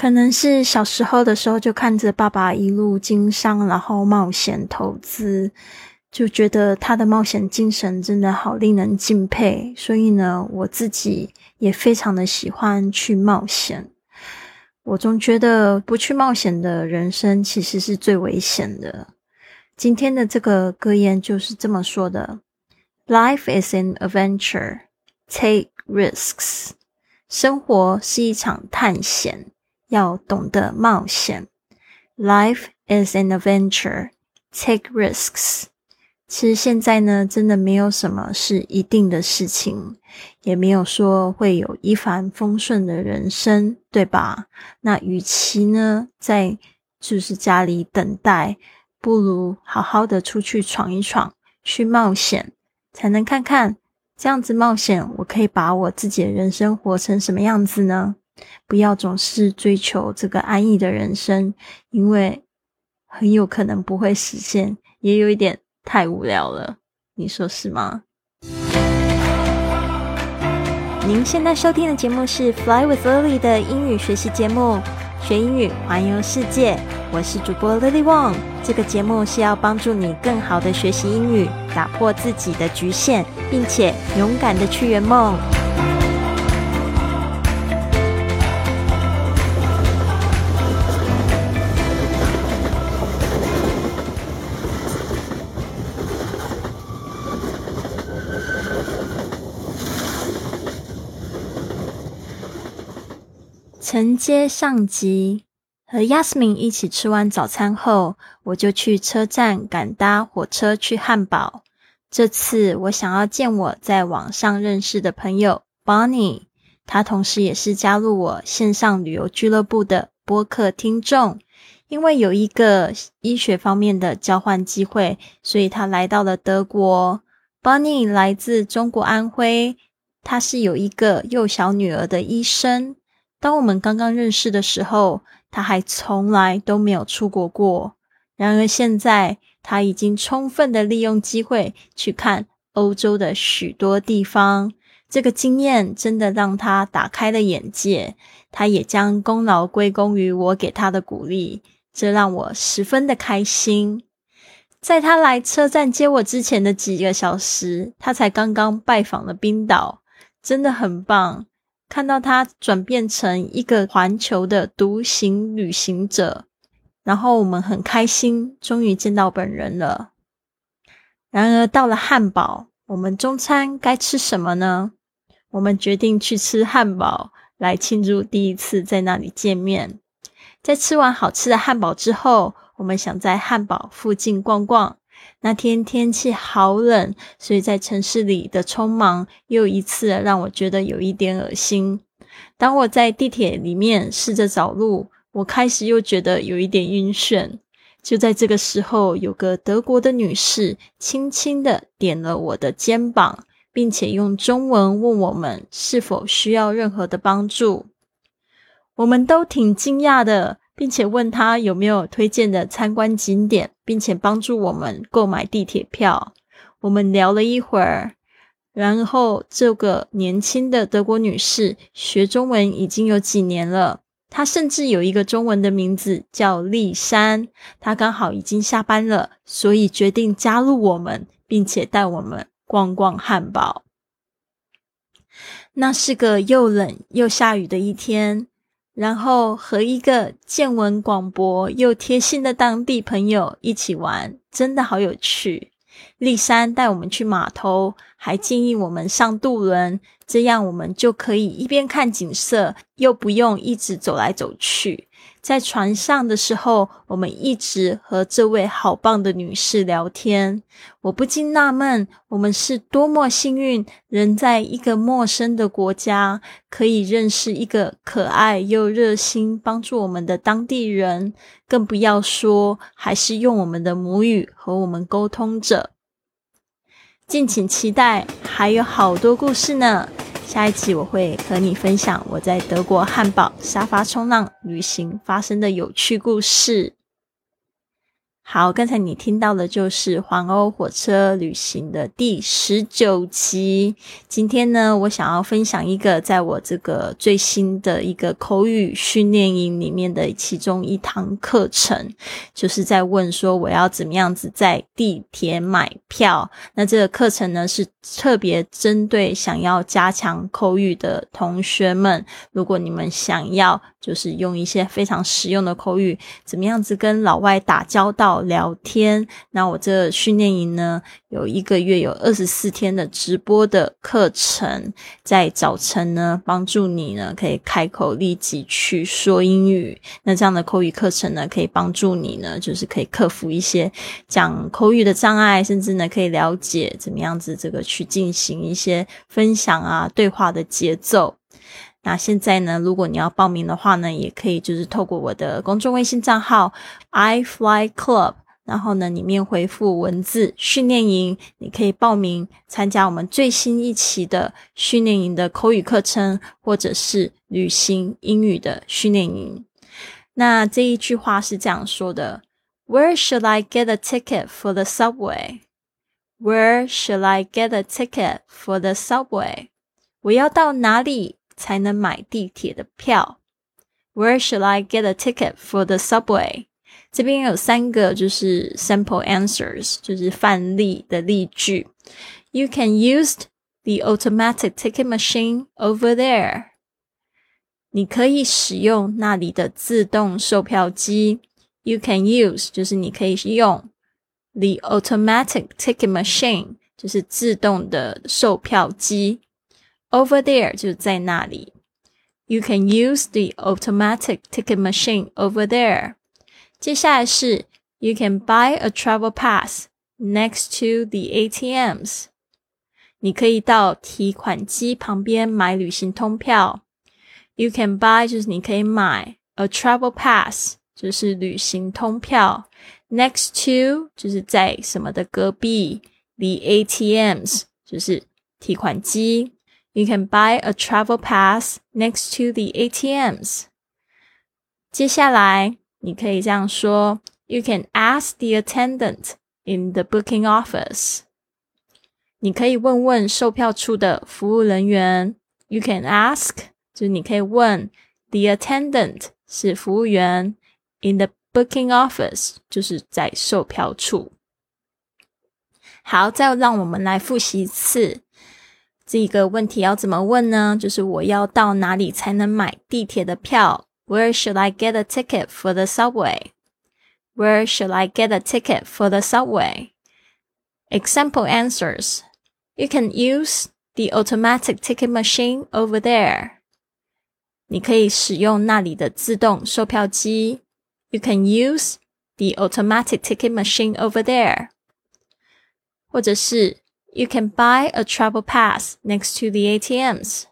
可能是小时候的时候就看着爸爸一路经商，然后冒险投资，就觉得他的冒险精神真的好令人敬佩。所以呢，我自己也非常的喜欢去冒险。我总觉得不去冒险的人生其实是最危险的。今天的这个格言就是这么说的：“Life is an adventure, take risks。”生活是一场探险，要懂得冒险。Life is an adventure, take risks。其实现在呢，真的没有什么是一定的事情，也没有说会有一帆风顺的人生，对吧？那与其呢，在就是家里等待，不如好好的出去闯一闯，去冒险，才能看看这样子冒险，我可以把我自己的人生活成什么样子呢？不要总是追求这个安逸的人生，因为很有可能不会实现，也有一点。太无聊了，你说是吗？您现在收听的节目是《Fly with Lily》的英语学习节目，学英语环游世界。我是主播 Lily Wong。这个节目是要帮助你更好的学习英语，打破自己的局限，并且勇敢的去圆梦。承接上集，和 Yasmin 一起吃完早餐后，我就去车站赶搭火车去汉堡。这次我想要见我在网上认识的朋友 Bonnie，他同时也是加入我线上旅游俱乐部的播客听众。因为有一个医学方面的交换机会，所以他来到了德国。Bonnie 来自中国安徽，他是有一个幼小女儿的医生。当我们刚刚认识的时候，他还从来都没有出国过。然而现在，他已经充分的利用机会去看欧洲的许多地方。这个经验真的让他打开了眼界。他也将功劳归功于我给他的鼓励，这让我十分的开心。在他来车站接我之前的几个小时，他才刚刚拜访了冰岛，真的很棒。看到他转变成一个环球的独行旅行者，然后我们很开心，终于见到本人了。然而到了汉堡，我们中餐该吃什么呢？我们决定去吃汉堡，来庆祝第一次在那里见面。在吃完好吃的汉堡之后，我们想在汉堡附近逛逛。那天天气好冷，所以在城市里的匆忙又一次让我觉得有一点恶心。当我在地铁里面试着找路，我开始又觉得有一点晕眩。就在这个时候，有个德国的女士轻轻的点了我的肩膀，并且用中文问我们是否需要任何的帮助。我们都挺惊讶的。并且问他有没有推荐的参观景点，并且帮助我们购买地铁票。我们聊了一会儿，然后这个年轻的德国女士学中文已经有几年了，她甚至有一个中文的名字叫丽珊。她刚好已经下班了，所以决定加入我们，并且带我们逛逛汉堡。那是个又冷又下雨的一天。然后和一个见闻广博又贴心的当地朋友一起玩，真的好有趣。丽珊带我们去码头，还建议我们上渡轮，这样我们就可以一边看景色，又不用一直走来走去。在船上的时候，我们一直和这位好棒的女士聊天。我不禁纳闷，我们是多么幸运，人在一个陌生的国家，可以认识一个可爱又热心帮助我们的当地人，更不要说还是用我们的母语和我们沟通着。敬请期待，还有好多故事呢。下一期我会和你分享我在德国汉堡沙发冲浪旅行发生的有趣故事。好，刚才你听到的就是环欧火车旅行的第十九集。今天呢，我想要分享一个在我这个最新的一个口语训练营里面的其中一堂课程，就是在问说我要怎么样子在地铁买票。那这个课程呢，是特别针对想要加强口语的同学们。如果你们想要，就是用一些非常实用的口语，怎么样子跟老外打交道？聊天，那我这训练营呢，有一个月有二十四天的直播的课程，在早晨呢，帮助你呢可以开口立即去说英语。那这样的口语课程呢，可以帮助你呢，就是可以克服一些讲口语的障碍，甚至呢可以了解怎么样子这个去进行一些分享啊对话的节奏。那现在呢，如果你要报名的话呢，也可以就是透过我的公众微信账号 i fly club，然后呢里面回复文字训练营，你可以报名参加我们最新一期的训练营的口语课程，或者是旅行英语的训练营。那这一句话是这样说的：Where should I get a ticket for the subway? Where should I get a ticket for the subway? 我要到哪里？才能买地铁的票？Where should I get a ticket for the subway？这边有三个就是 sample answers，就是范例的例句。You can use the automatic ticket machine over there。你可以使用那里的自动售票机。You can use 就是你可以用 the automatic ticket machine，就是自动的售票机。 Over there 就在那里。You can use the automatic ticket machine over there。接下来是 You can buy a travel pass next to the ATMs。你可以到提款机旁边买旅行通票。You can buy 就是你可以买 a travel pass 就是旅行通票。Next to 就是在什么的隔壁。The ATMs 就是提款机。 You can buy a travel pass next to the ATMs。接下来，你可以这样说：You can ask the attendant in the booking office。你可以问问售票处的服务人员。You can ask，就是你可以问 the attendant 是服务员，in the booking office 就是在售票处。好，再让我们来复习一次。 这个问题要怎么问呢？就是我要到哪里才能买地铁的票？Where should I get a ticket for the subway? Where should I get a ticket for the subway? Example answers. You can use the automatic ticket machine over there. 你可以使用那里的自动售票机。You can use the automatic ticket machine over there. 或者是 you can buy a travel pass next to the ATMs.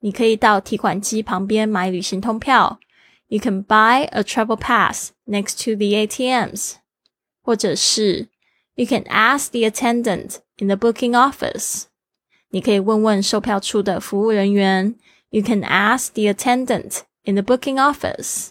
你可以到提款机旁边买旅行通票。You can buy a travel pass next to the ATMs. 或者是 You can ask the attendant in the booking office. 你可以问问售票处的服务人员。You can ask the attendant in the booking office.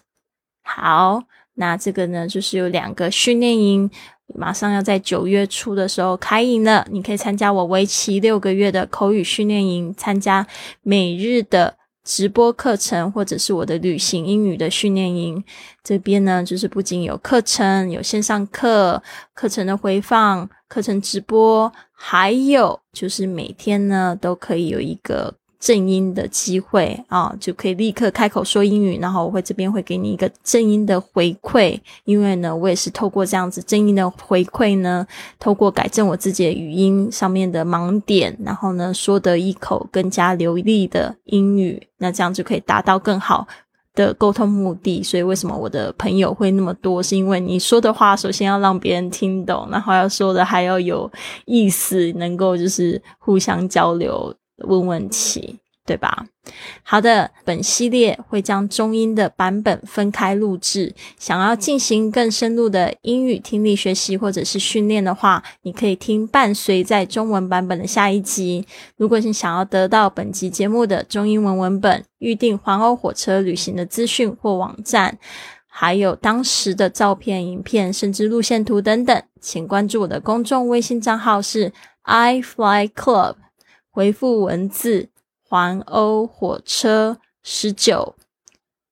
好，那这个呢，就是有两个训练营。 马上要在九月初的时候开营了，你可以参加我为期六个月的口语训练营，参加每日的直播课程，或者是我的旅行英语的训练营。这边呢，就是不仅有课程，有线上课、课程的回放、课程直播，还有就是每天呢都可以有一个。正音的机会啊，就可以立刻开口说英语。然后我会这边会给你一个正音的回馈，因为呢，我也是透过这样子正音的回馈呢，透过改正我自己的语音上面的盲点，然后呢，说得一口更加流利的英语，那这样就可以达到更好的沟通目的。所以为什么我的朋友会那么多？是因为你说的话首先要让别人听懂，然后要说的还要有意思，能够就是互相交流。问问题，对吧？好的，本系列会将中英的版本分开录制。想要进行更深入的英语听力学习或者是训练的话，你可以听伴随在中文版本的下一集。如果你想要得到本集节目的中英文文本、预订环欧火车旅行的资讯或网站。还有当时的照片、影片，甚至路线图等等，请关注我的公众微信账号是 i fly club，回复文字环欧火车十九，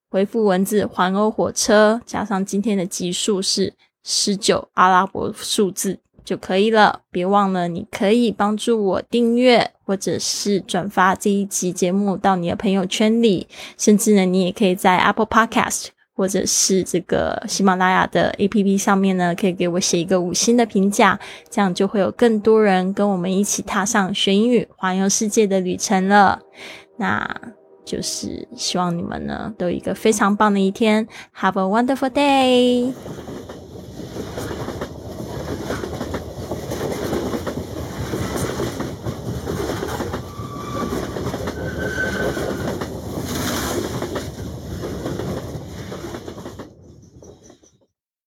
回复文字环欧火车加上今天的集数是十九阿拉伯数字就可以了。别忘了，你可以帮助我订阅或者是转发这一集节目到你的朋友圈里，甚至呢，你也可以在 Apple Podcast。或者是这个喜马拉雅的 A P P 上面呢，可以给我写一个五星的评价，这样就会有更多人跟我们一起踏上学英语环游世界的旅程了。那就是希望你们呢都有一个非常棒的一天，Have a wonderful day。